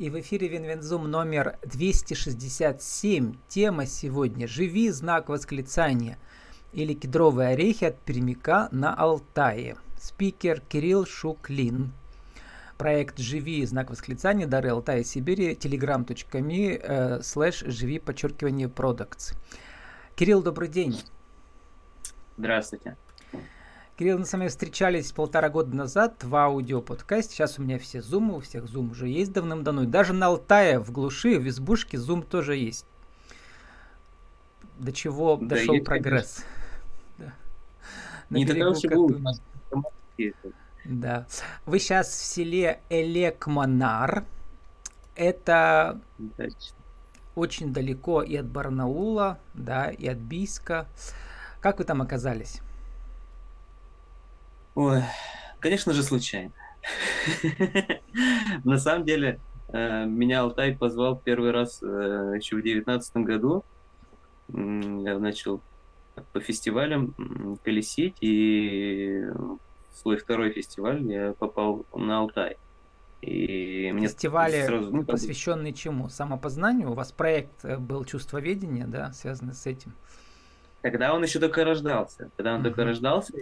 И в эфире Винвензум номер 267. Тема сегодня «Живи, знак восклицания» или «Кедровые орехи от пермяка на Алтае». Спикер Кирилл Шуклин. Проект «Живи, знак восклицания», дары Алтая Сибири, telegram.me, э, слэш «Живи, подчеркивание, продуктс». Кирилл, добрый день. Здравствуйте. Кирилл, мы с вами встречались полтора года назад в аудиоподкасте. Сейчас у меня все зумы, у всех зум уже есть давным-давно. И даже на Алтае, в глуши, в избушке зум тоже есть. До чего да, дошел есть, прогресс. Да. Не уж и был Да. Вы сейчас в селе Элекманар. Это очень далеко и от Барнаула, да, и от Бийска. Как вы там оказались? Ой, конечно же, случайно. На самом деле, э, меня Алтай позвал первый раз э, еще в девятнадцатом году. Я начал по фестивалям колесить, и в свой второй фестиваль я попал на Алтай. И мне Фестивали, сразу, ну, посвященные чему? Самопознанию? У вас проект э, был чувствоведение, да, связанный с этим? Тогда он еще только рождался. Когда он uh-huh. только рождался,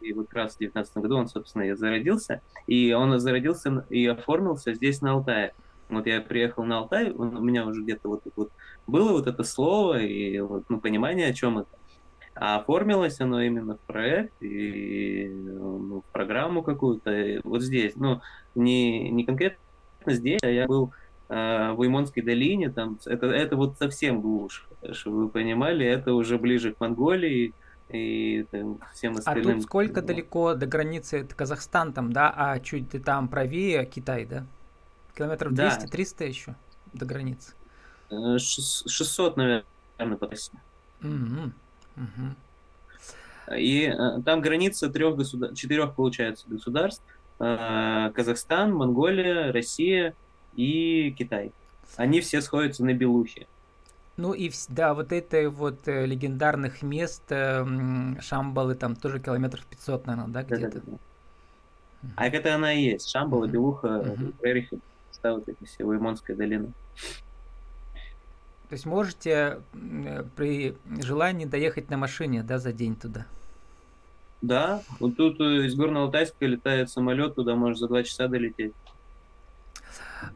и вот как раз в 19 году он, собственно, и зародился. И он зародился и оформился здесь, на Алтае. Вот я приехал на Алтай, у меня уже где-то вот, вот было вот это слово и вот, ну, понимание, о чем это. А оформилось оно именно в проект и ну, в программу какую-то. Вот здесь, ну, не, не конкретно здесь, а я был э, в Уймонской долине, там, это, это вот совсем глушь, чтобы вы понимали, это уже ближе к Монголии, и там, всем остальным. А тут сколько далеко до границы это Казахстан там, да, а чуть ты там правее Китай, да? Километров 200-300 да. еще до границы. 600, э, наверное, по трассе. Угу. Угу. И э, там граница трех государств, четырех, получается, государств. Э, Казахстан, Монголия, Россия и Китай. Они все сходятся на Белухе. Ну и да, вот это вот э, легендарных мест э, Шамбалы там тоже километров 500, наверное, да, где-то. А это она и есть. Шамбала, uh-huh. Белуха, uh-huh. Прерихи, вот эти все, Уймонская долина. То есть можете э, при желании доехать на машине, да, за день туда? Да, вот тут э, из Горного Алтайска летает самолет, туда можешь за два часа долететь.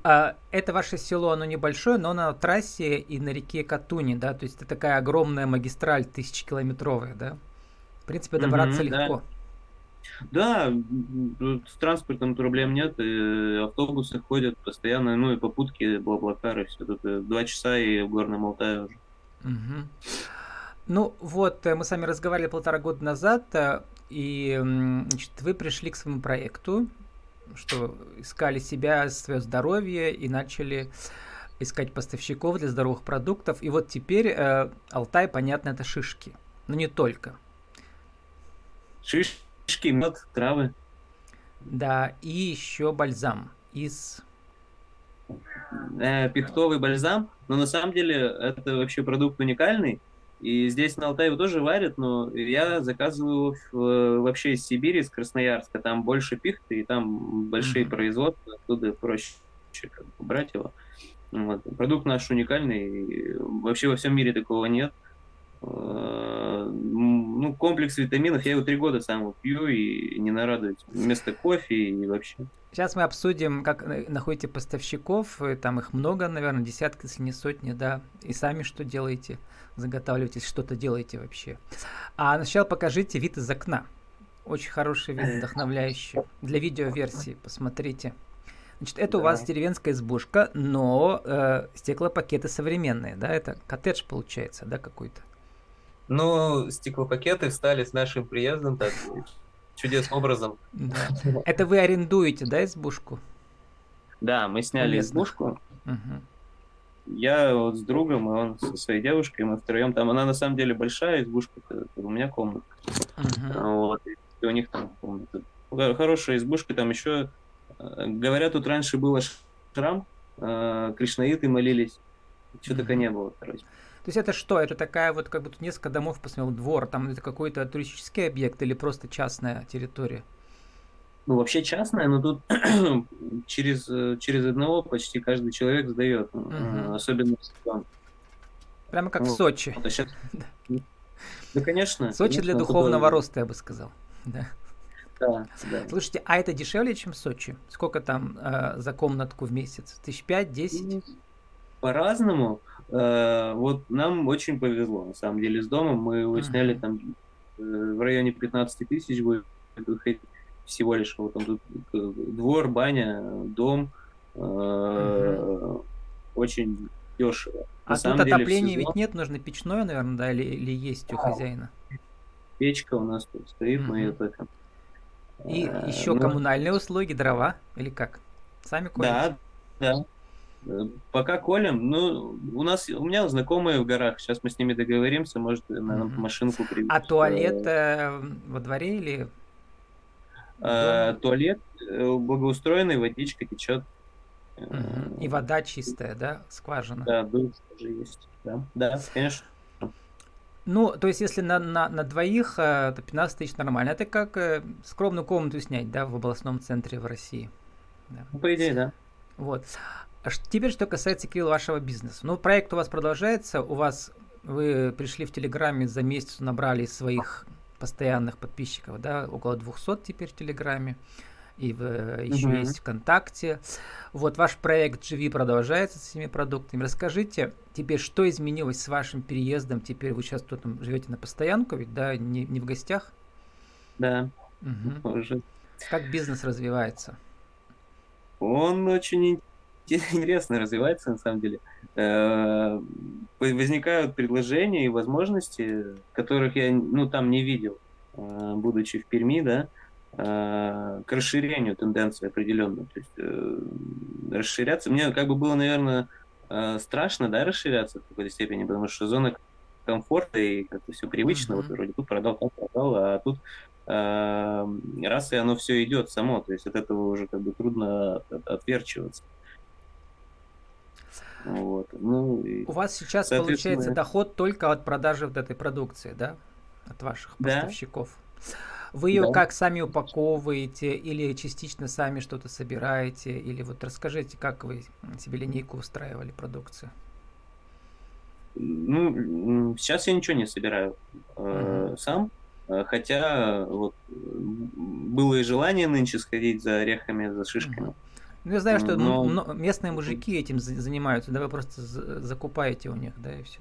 А, это ваше село, оно небольшое, но на трассе и на реке Катуни, да, то есть это такая огромная магистраль тысячекилометровая, да? В принципе, добраться mm-hmm, легко. Да. да, с транспортом проблем нет, и автобусы ходят постоянно, ну и попутки, блаблакары, все тут э, два часа и в Горном Алтае уже. Угу. Ну вот, э, мы с вами разговаривали полтора года назад, э, и значит, вы пришли к своему проекту, что искали себя, свое здоровье и начали искать поставщиков для здоровых продуктов. И вот теперь э, Алтай, понятно, это шишки. Но не только. Шишки, мед, травы. Да, и еще бальзам из... Э, пихтовый бальзам. Но на самом деле это вообще продукт уникальный. И здесь на Алтае его тоже варят, но я заказываю вообще из Сибири, из Красноярска. Там больше пихты, и там большие mm-hmm. производства, оттуда проще как бы, брать его. Вот. Продукт наш уникальный, вообще во всем мире такого нет. Э, ну, комплекс витаминов, я его три года сам пью и не нарадуюсь. Вместо кофе и вообще. Сейчас мы обсудим, как находите поставщиков, там их много, наверное, десятки, если не сотни, да, и сами что делаете, заготавливаете, что-то делаете вообще. А сначала покажите вид из окна. Очень хороший вид, вдохновляющий. Для видеоверсии, посмотрите. Значит, это да. у вас деревенская избушка, но э, стеклопакеты современные, да? Это коттедж получается, да, какой-то? Ну, стеклопакеты стали с нашим приездом так чудесным образом. Да. Это вы арендуете, да, избушку? Да, мы сняли избушку. Угу. Я вот с другом, и он со своей девушкой, мы втроем там. Она на самом деле большая избушка, у меня комната. Угу. Вот, и у них там комната. Хорошая избушка, там еще, э, говорят, тут раньше было шрам, э, кришнаиты молились. Чего только не было, короче. То есть это что? Это такая вот, как тут несколько домов посмотрел, двор, там это какой-то туристический объект или просто частная территория? Ну, вообще частная, но тут через, через одного почти каждый человек сдает, угу. особенно в сезон. Прямо как ну, в Сочи. Вот, а сейчас... Да, конечно. Сочи конечно, для духовного туда... роста, я бы сказал. Да. Да, да. Слушайте, а это дешевле, чем Сочи? Сколько там э, за комнатку в месяц? Тысяч пять, десять? По-разному. Э, вот нам очень повезло, на самом деле, с домом. Мы его сняли там э, в районе 15 тысяч будет выходить всего лишь. Вот там тут э, двор, баня, дом. Э. Очень дешево. А тут отопления ведь нет, нужно печное, наверное, да, или, или есть у хозяина? Печка у нас тут стоит, mm-hmm. мы ее топим. И а, еще ну, коммунальные услуги, дрова, или как? Сами колите? Да, да. Пока колем, ну, у нас, у меня знакомые в горах, сейчас мы с ними договоримся, может, нам mm-hmm. машинку привезут. А туалет э, во дворе или? А, туалет э, благоустроенный, водичка течет. И вода чистая, да, скважина? Да, душ тоже есть, да, да, конечно. Ну, то есть, если на, на, на двоих, э, то 15 тысяч нормально. Это как э, скромную комнату снять, да, в областном центре в России. Да. Ну, по идее, да. Вот. А теперь, что касается, Кирилл, вашего бизнеса. Ну, проект у вас продолжается, у вас, вы пришли в Телеграме, за месяц набрали своих постоянных подписчиков, да, около 200 теперь в Телеграме и в, еще угу. есть ВКонтакте. Вот ваш проект «Живи» продолжается с этими продуктами. Расскажите теперь, что изменилось с вашим переездом? Теперь вы сейчас тут живете на постоянку, ведь, да, не, не в гостях? Да. Угу. Уже. Как бизнес развивается? Он очень интересно развивается, на самом деле. Э, возникают предложения и возможности, которых я ну, там не видел, э, будучи в Перми, да, Э, к расширению тенденции определенно. То есть расширяться. Мне как бы было, наверное, страшно, да, расширяться в какой-то степени, потому что зона комфорта и как-то все привычно, mm-hmm. вот вроде тут продал, там продал, а тут раз и оно все идет само, то есть от этого уже как бы трудно от, отверчиваться. Вот. Ну, и, У вас сейчас получается доход только от продажи вот этой продукции, да? От ваших поставщиков. Да. Вы ее да. как сами упаковываете или частично сами что-то собираете? Или вот расскажите, как вы себе линейку устраивали продукцию? Ну, сейчас я ничего не собираю э, сам, э, хотя вот было и желание нынче сходить за орехами, за шишками. Ну, я знаю, что Но... ну, местные мужики этим занимаются, да, вы просто закупаете у них, да, и все.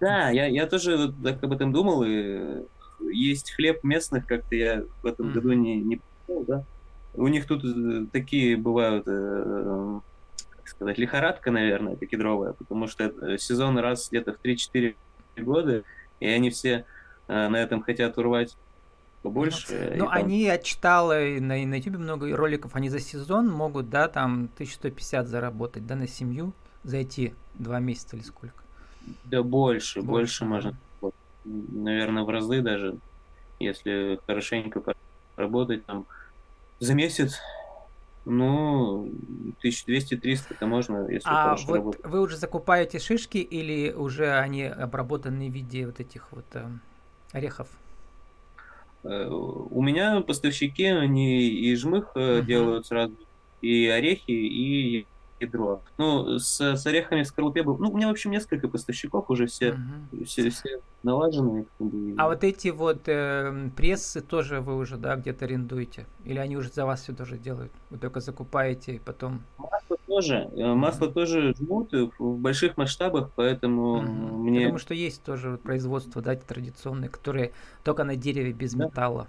Да, я, я тоже так об этом думал, и есть хлеб местных, как-то я в этом mm-hmm. году не, не понял, да. У них тут э, такие бывают, э, как сказать, лихорадка, наверное, это кедровая, потому что сезон раз где-то в 3-4 года, и они все э, на этом хотят урвать побольше. Ну, там... они, я читал на, на YouTube много роликов, они за сезон могут, да, там 1150 заработать, да, на семью за эти два месяца или сколько? Да больше, больше, больше можно наверное, в разы даже, если хорошенько поработать там за месяц, ну, 1200-300 это можно, если а хорошо вот работать. вы уже закупаете шишки или уже они обработаны в виде вот этих вот э, орехов? Э, у меня поставщики, они и жмых uh-huh. делают сразу, и орехи, и ядро. Ну, с, с орехами в скорлупе был. Ну, у меня, в общем, несколько поставщиков уже все, угу. все, все налажены. А вот эти вот э, прессы тоже вы уже, да, где-то арендуете? Или они уже за вас все тоже делают? Вы только закупаете и потом. Масло тоже. Э, масло угу. тоже жмут в больших масштабах, поэтому угу. мне. Думаю, что есть тоже производство, да, традиционные, которые только на дереве без да. металла.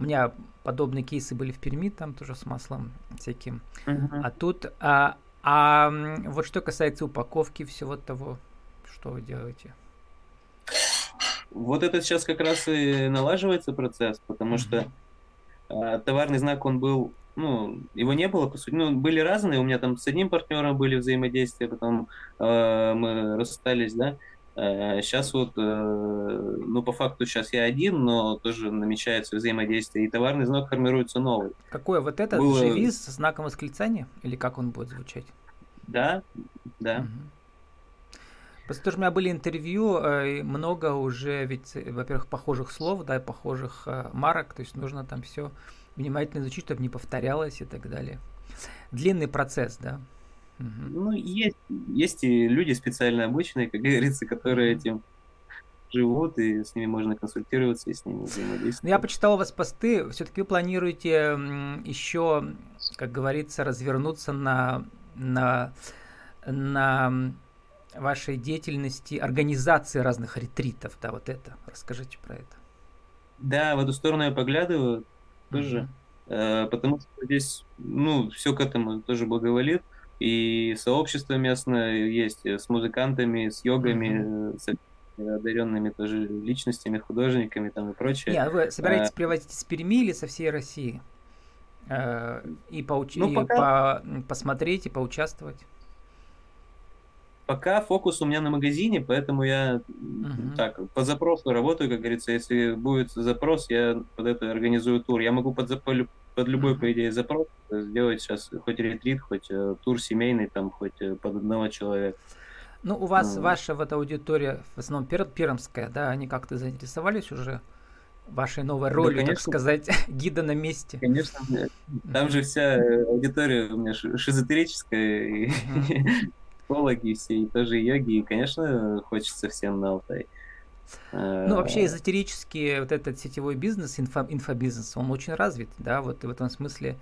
У меня подобные кейсы были в Перми, там тоже с маслом всяким. Uh-huh. А тут, а, а вот что касается упаковки всего того, что вы делаете? Вот это сейчас как раз и налаживается процесс, потому что э, товарный знак, он был, ну, его не было, по сути, ну, были разные, у меня там с одним партнером были взаимодействия, потом э, мы расстались, да, Сейчас э, вот, э, ну, по факту сейчас я один, но тоже намечается взаимодействие, и товарный знак формируется новый. Какой? Вот этот Было... живи с знаком восклицания? Или как он будет звучать? Да, да. Угу. Просто тоже у меня были интервью, э, много уже, ведь, во-первых, похожих слов, да, и похожих марок, то есть нужно там все внимательно изучить, чтобы не повторялось и так далее. Длинный процесс, да. Ну, есть, есть и люди специально обученные, как говорится, которые этим живут, и с ними можно консультироваться, и с ними взаимодействовать. Я почитал у вас посты, все-таки вы планируете еще, как говорится, развернуться на, на, на вашей деятельности организации разных ретритов, да, вот это. Расскажите про это. Да, в эту сторону я поглядываю тоже, mm-hmm. потому что здесь, ну, все к этому тоже благоволит, и сообщество местное есть с музыкантами, с йогами, mm-hmm. с одаренными тоже личностями, художниками там и прочее. Нет, вы собираетесь а, привозить из Перми или со всей России? Э, и, поуч... ну, пока... и по... посмотреть, и поучаствовать? Пока фокус у меня на магазине, поэтому я uh-huh. так по запросу работаю, как говорится. Если будет запрос, я под это организую тур. Я могу под, под любой, по идее, запрос сделать сейчас хоть ретрит, хоть э, тур семейный, там, хоть э, под одного человека. Ну, у вас ну, ваша вот аудитория, в основном пер, пермская, да, они как-то заинтересовались уже вашей новой ролью, да, так сказать, гида на месте? Конечно, там же вся аудитория у меня шизотерическая, и психологи все, и тоже йоги, и, конечно, хочется всем на Алтай. Ну, вообще эзотерический вот этот сетевой бизнес, инфо, инфобизнес, он очень развит, да, вот в этом смысле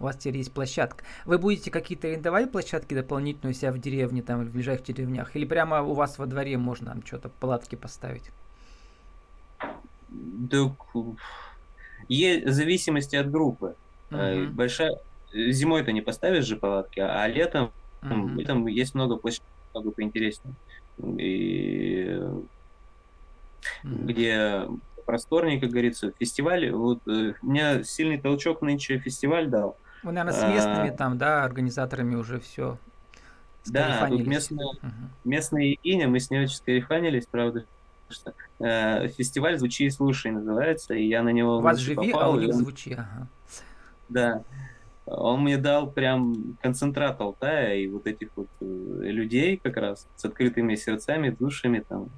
у вас теперь есть площадка. Вы будете какие-то арендовать площадки дополнительные у себя в деревне, там, в ближайших деревнях? Или прямо у вас во дворе можно там что-то, палатки поставить? Да, есть зависимости от группы. Угу. Большая... Зимой-то не поставишь же палатки, а летом, угу. летом есть много площадок, много поинтереснее. И... Угу. Где просторнее, как говорится, фестиваль. Вот э, меня сильный толчок нынче фестиваль дал. Вы, наверное, с местными а, там, да, организаторами уже все Да, тут местная, угу. местная Егиня, мы с ней очень скарифанились, правда, что э, фестиваль «Звучи и слушай» называется, и я на него У вас живи, попал, а у них он... звучи, ага. Да, он мне дал прям концентрат Алтая и вот этих вот э, людей как раз с открытыми сердцами, душами там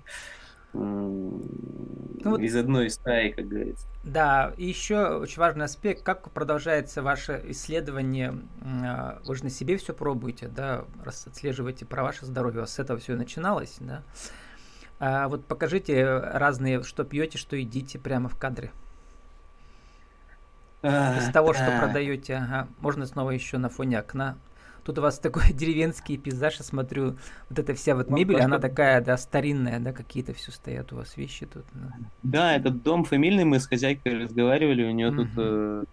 ну, из одной стаи, как говорится. Да, и еще очень важный аспект, как продолжается ваше исследование. А, вы же на себе все пробуете, да, раз отслеживаете про ваше здоровье, у вас с этого все начиналось, да. А вот покажите разные, что пьете, что едите прямо в кадре. Из того, что продаете, ага. Можно снова еще на фоне окна Тут у вас такой деревенский пейзаж, я смотрю, вот эта вся вот мебель, она такая, да, старинная, да, какие-то все стоят у вас вещи тут. Да, да этот дом фамильный, мы с хозяйкой разговаривали, у нее тут э,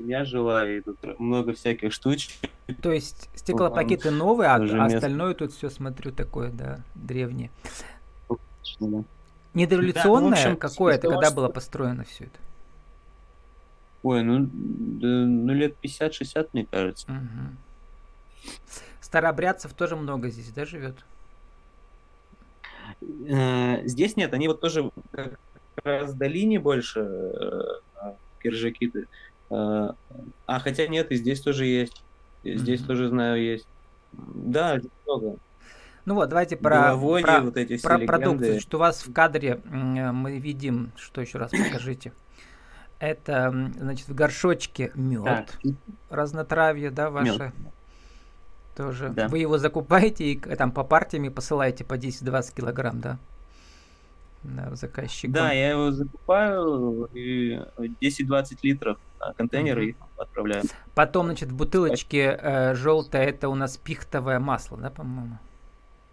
я жила, и тут много всяких штучек. То есть стеклопакеты новые, а, а остальное тут все, смотрю, такое, да, древнее. Да. Недореволюционное да, какое-то, когда было построено все это? Ой, ну, да, ну лет 50-60, мне кажется. Угу. Старообрядцев тоже много здесь, да, живет? Э, здесь нет, они вот тоже как раз долине больше, э, киржаки. Э, а хотя нет, и здесь тоже есть. Здесь mm-hmm. тоже знаю есть. Да, здесь много. Ну вот, давайте про, про, вот эти про продукцию. Значит, у вас в кадре мы видим, что еще раз покажите. Это, значит, в горшочке мед, разнотравье, да, ваше. Мед тоже. Да. Вы его закупаете и там по партиями посылаете по 10-20 килограмм, да? Да, заказчикам. Да, я его закупаю и 10-20 литров на контейнеры uh-huh. отправляю. Потом, значит, в бутылочке э, желтое это у нас пихтовое масло, да, по-моему?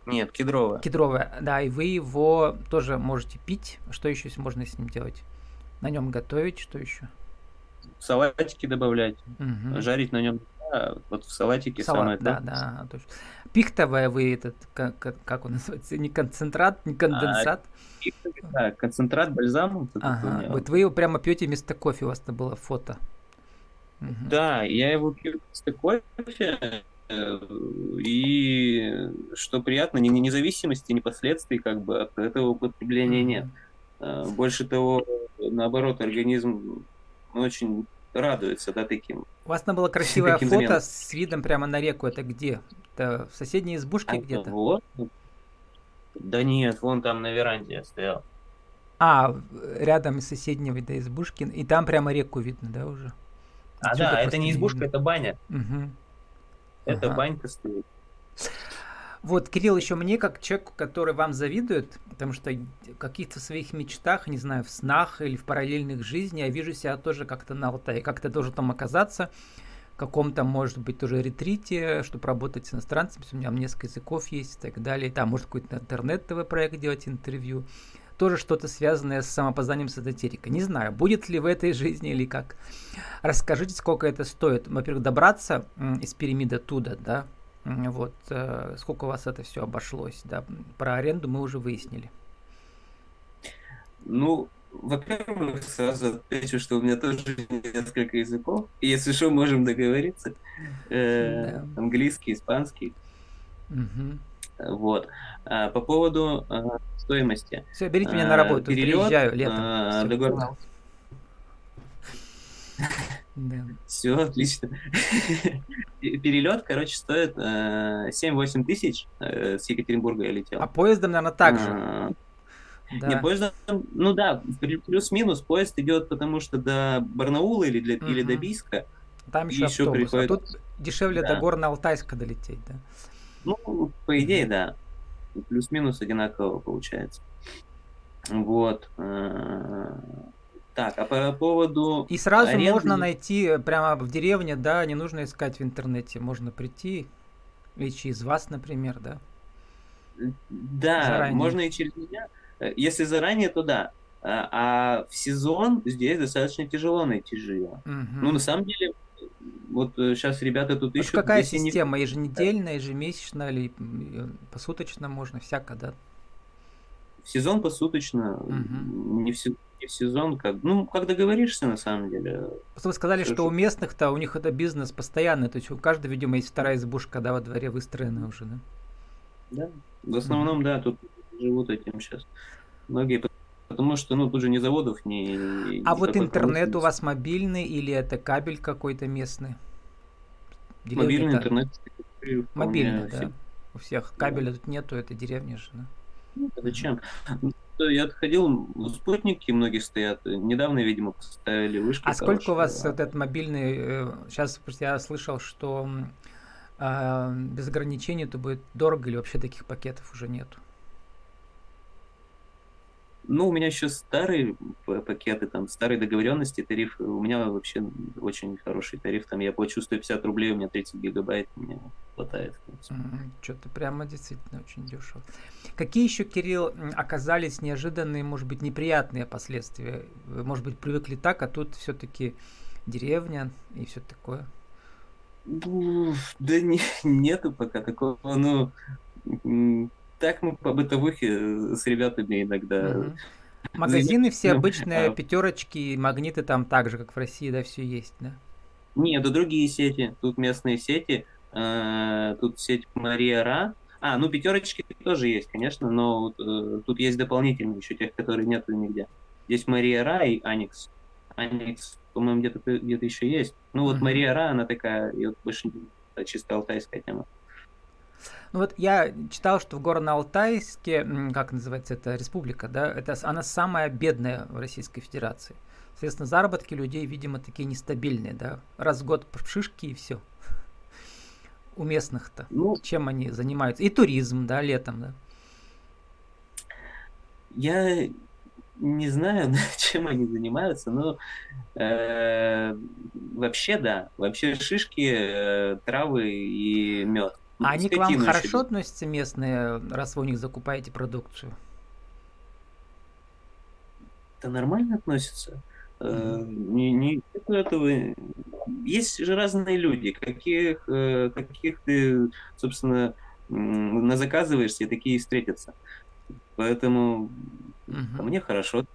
Нет, кедровое. Кедровое, да, и вы его тоже можете пить. Что еще можно с ним делать? На нем готовить, что еще? Салатики добавлять, угу. жарить на нем вот в салатике Салат, самое да, то. да, точно. Пихтовая вы этот, как, как он называется, не концентрат, не конденсат? А, да, концентрат, бальзам. Ага, вот вы его прямо пьете вместо кофе, у вас это было фото. Угу. Да, я его пью вместо кофе, э, и что приятно, ни, ни независимости, ни последствий как бы от этого употребления нет. Э, больше того, наоборот, организм очень радуется, да, таким. У вас там было красивое фото заменам. с видом прямо на реку. Это где? Это в соседней избушке а где-то? Вот. Да нет, вон там на веранде я стоял. А, рядом из соседнего да, избушки. И там прямо реку видно, да, уже? А, да, это не избушка, это баня. Угу. Это ага. банька стоит. Вот, Кирилл, еще мне, как человеку, который вам завидует, потому что в каких-то своих мечтах, не знаю, в снах или в параллельных жизнях, я вижу себя тоже как-то на Алтае, как-то должен там оказаться, в каком-то, может быть, тоже ретрите, чтобы работать с иностранцами, у меня несколько языков есть и так далее, там, может, какой-то интернет-ТВ-проект делать, интервью, тоже что-то связанное с самопознанием с эзотерикой. Не знаю, будет ли в этой жизни или как. Расскажите, сколько это стоит. Во-первых, добраться из пирамиды туда, да, вот, э, сколько у вас это все обошлось, да, про аренду мы уже выяснили. Ну, во-первых, сразу отвечу, что у меня тоже несколько языков. И если что, можем договориться. Э, да. Английский, испанский. Угу. Вот. А по поводу э, стоимости. Все, берите меня на работу, Перелет, приезжаю летом. А, договор... Да. Все, отлично. Перелет, короче, стоит э, 7-8 тысяч. Э, с Екатеринбурга я летел. А поездом, наверное, так же. А, да. Не, поездом, ну да, плюс-минус поезд идет, потому что до Барнаула или, для, угу. или до Бийска. Там еще, еще автобус, приходит... а тут дешевле да. до Горно-Алтайска долететь, да? Ну, по идее, да. Плюс-минус одинаково получается. Вот. Э, так, а по поводу... И сразу аренды... можно найти прямо в деревне, да, не нужно искать в интернете, можно прийти, или через вас, например, да? Да, заранее. можно и через меня. Если заранее, то да. А, а в сезон здесь достаточно тяжело найти жилье. Угу. Ну, на самом деле, вот сейчас э, ребята тут ищут... какая система? Не... Еженедельная, ежемесячная или э, посуточно можно? Всяко, да? В сезон посуточно, угу. не, в, не в сезон, как, ну, как договоришься на самом деле. Просто вы сказали, что, что у местных-то, у них это бизнес постоянный, то есть у каждого, видимо, есть вторая избушка, да, во дворе выстроена уже, да? Да, в основном, угу. да, тут живут этим сейчас. Многие Потому что, ну, тут же ни заводов, ни... А вот интернет у вас мобильный или это кабель какой-то местный? Мобильный интернет. Мобильный, да. У всех кабеля да. тут нету, это деревня же, да? Ну, зачем? Я отходил, спутники многие стоят. Недавно, видимо, поставили вышки. А сколько у вас а... этот мобильный? Сейчас э, я слышал, что э, без ограничений это будет дорого или вообще таких пакетов уже нету? Ну, у меня еще старые пакеты, там, старые договоренности, тариф. У меня вообще очень хороший тариф. Там я плачу 150 рублей, у меня 30 гигабайт, мне хватает. Mm, Что-то прямо действительно очень дешево. Какие еще, Кирилл, оказались неожиданные, может быть, неприятные последствия? Вы, может быть, привыкли так, а тут все-таки деревня и все такое? Да не, нету пока такого. Ну, так мы по бытовухе с ребятами иногда. Угу. Магазины все ну, обычные, а... пятерочки, магниты там так же, как в России, да, все есть, да? Нет, это другие сети. Тут местные сети. Э, тут сеть Мария Ра. А, ну пятерочки тоже есть, конечно, но э, тут есть дополнительные еще тех, которые нету нигде. Здесь Мария Ра и Аникс. Аникс, по-моему, где-то где еще есть. Ну вот. Мария Ра, она такая, и вот больше чисто алтайская тема. Ну вот я читал, что в Горно-Алтайске, как называется эта республика, да, это она самая бедная в Российской Федерации. Соответственно, заработки людей, видимо, такие нестабильные, да. Раз в год шишки и все. У местных-то. Ну, Чем они занимаются? И туризм, да, летом, да. Я не знаю, чем они занимаются, но э, вообще да, вообще шишки, э, травы и мед. А они к вам хорошо относятся местные, раз вы у них закупаете продукцию? Да нормально относятся. Mm-hmm. Не, не этого. Есть же разные люди, каких, э, каких ты, собственно, на заказываешься, такие и встретятся. Поэтому mm-hmm. мне хорошо.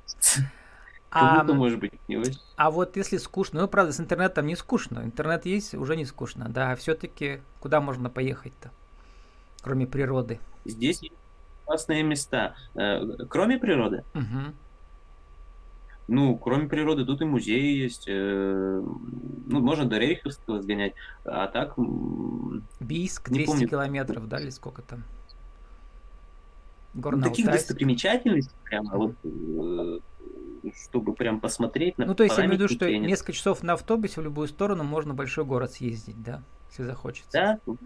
А, может быть, не очень. А вот если скучно, ну, правда, с интернетом не скучно. Интернет есть, уже не скучно. Да, все-таки куда можно поехать-то, кроме природы? Здесь есть классные места. Э, кроме природы? Угу. Ну, кроме природы, тут и музеи есть. Э, ну, можно до Рейховского сгонять. А так... Бийск, 200 помню. километров, да, или сколько там? Горно ну, Таких достопримечательностей прямо вот э, чтобы прям посмотреть на Ну, то есть я имею в виду, что несколько часов на автобусе в любую сторону можно в большой город съездить, да, если захочется. Да, угу.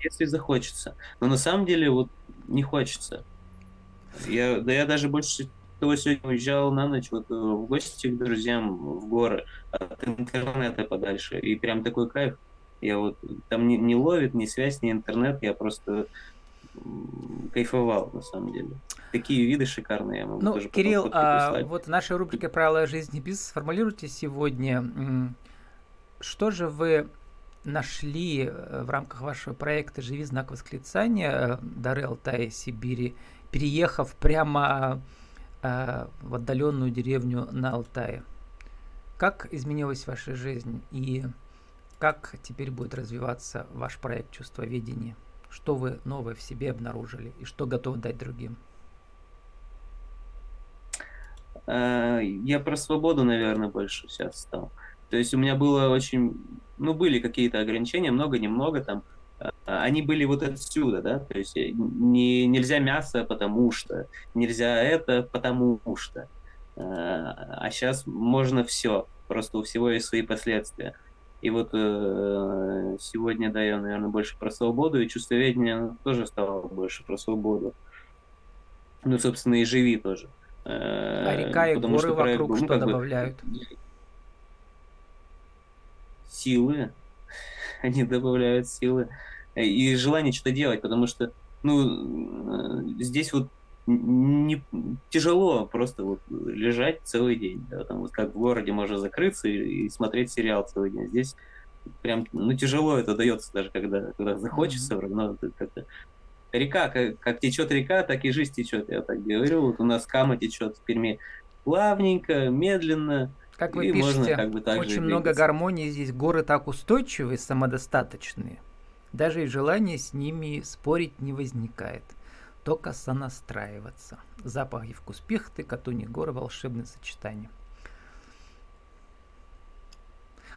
если захочется. Но на самом деле вот не хочется. Я, да я даже больше того сегодня уезжал на ночь вот э, в гости к друзьям в горы от интернета подальше. И прям такой кайф. Я вот там не, не ловит ни связь, ни интернет, я просто кайфовал на самом деле. Такие виды шикарные я могу ну, тоже Кирилл, а, вот наша рубрика «Правила жизни бизнес» сформулируйте сегодня, что же вы нашли э, в рамках вашего проекта «Живи знак восклицания» Дары Алтая Сибири, переехав прямо э, в отдаленную деревню на Алтае? Как изменилась ваша жизнь и как теперь будет развиваться ваш проект чувствоведения? Что вы новое в себе обнаружили и что готовы дать другим? Э, я про свободу, наверное, больше сейчас стал. То есть у меня было очень, ну, были какие-то ограничения, много-немного там. Э, они были вот отсюда, да, то есть не, нельзя мясо, потому что, нельзя это, потому что. Э, а сейчас можно все, просто у всего есть свои последствия. И вот э, сегодня, да, я, наверное, больше про свободу, и чувствоведение тоже стало больше про свободу. Ну, собственно, и живи тоже. Э, а река и горы что вокруг ну, что добавляют? Силы. Они добавляют силы. И желание что-то делать, потому что, ну, э, здесь вот не тяжело просто вот лежать целый день. Да, там вот как в городе можно закрыться и, и смотреть сериал целый день. Здесь прям ну тяжело это дается даже когда когда захочется, mm-hmm. но как-то река как, как течет река, так и жизнь течет. Я так говорю. Вот у нас Кама течет в Перми плавненько, медленно. Как вы пишете, можно, как бы, так очень много гармонии здесь. Горы так устойчивые, самодостаточные. Даже и желание с ними спорить не возникает только сонастраиваться. Запах и вкус пихты, катуни горы, волшебное сочетание.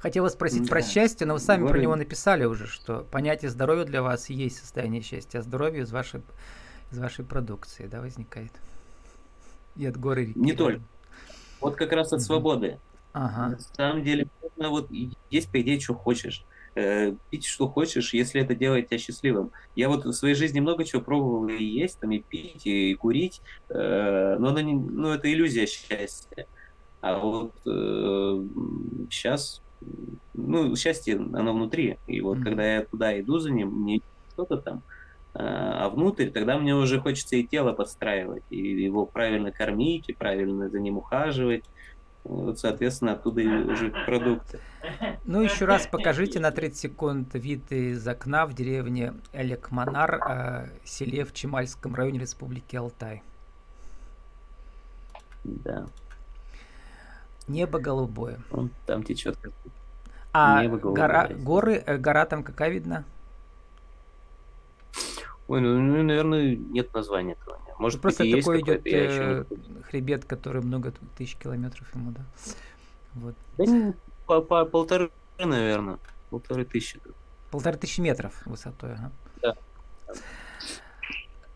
Хотела спросить да. про счастье, но вы сами горы... про него написали уже, что понятие здоровья для вас есть состояние счастья, а здоровье из вашей, из вашей продукции, да, возникает. И от горы реки. Не только. Вот как раз от свободы. Ага. На самом деле, вот есть, по идее, что хочешь. Э, пить что хочешь, если это делает тебя счастливым. Я вот в своей жизни много чего пробовал и есть, там, и пить, и курить, э, но, она не, ну, это иллюзия счастья. А вот э, сейчас, ну, счастье, оно внутри. И вот mm-hmm. когда я туда иду за ним, не что-то там, а внутрь, тогда мне уже хочется и тело подстраивать, и его правильно кормить, и правильно за ним ухаживать, вот, соответственно, оттуда и уже продукты. Ну, еще раз покажите на 30 секунд вид из окна в деревне Элекманар, э, селе в Чемальском районе Республики Алтай. Да. Небо голубое. Вон там течет. А Небо голубое. Гора, горы, э, гора там какая видна? Ой, ну, ну, наверное, нет названия этого. Может, просто такой идет э, хребет, который много тысяч километров ему, да. Вот. Да не, по, по полторы, наверное. Полторы тысячи. Полторы тысячи метров высотой, ага. Да.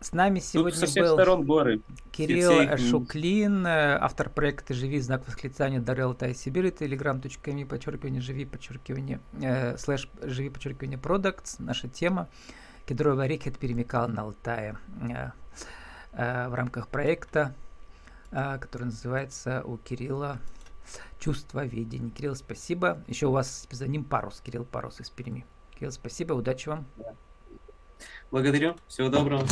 С нами сегодня Тут со всех был сторон горы. Кирилл все Шуклин, э, автор проекта «Живи», знак восклицания Дарел Тай Сибирь, telegram.me, подчеркивание «Живи», подчеркивание, э, слэш «Живи», подчеркивание «Продуктс», наша тема. Кедровый рекет перемекал на Алтае. Э, Э, в рамках проекта, э, который называется у Кирилла «Чувство видения». Кирилл, спасибо. Еще у вас за ним Парус, Кирилл Парус из Перми. Кирилл, спасибо, удачи вам. Благодарю, всего доброго.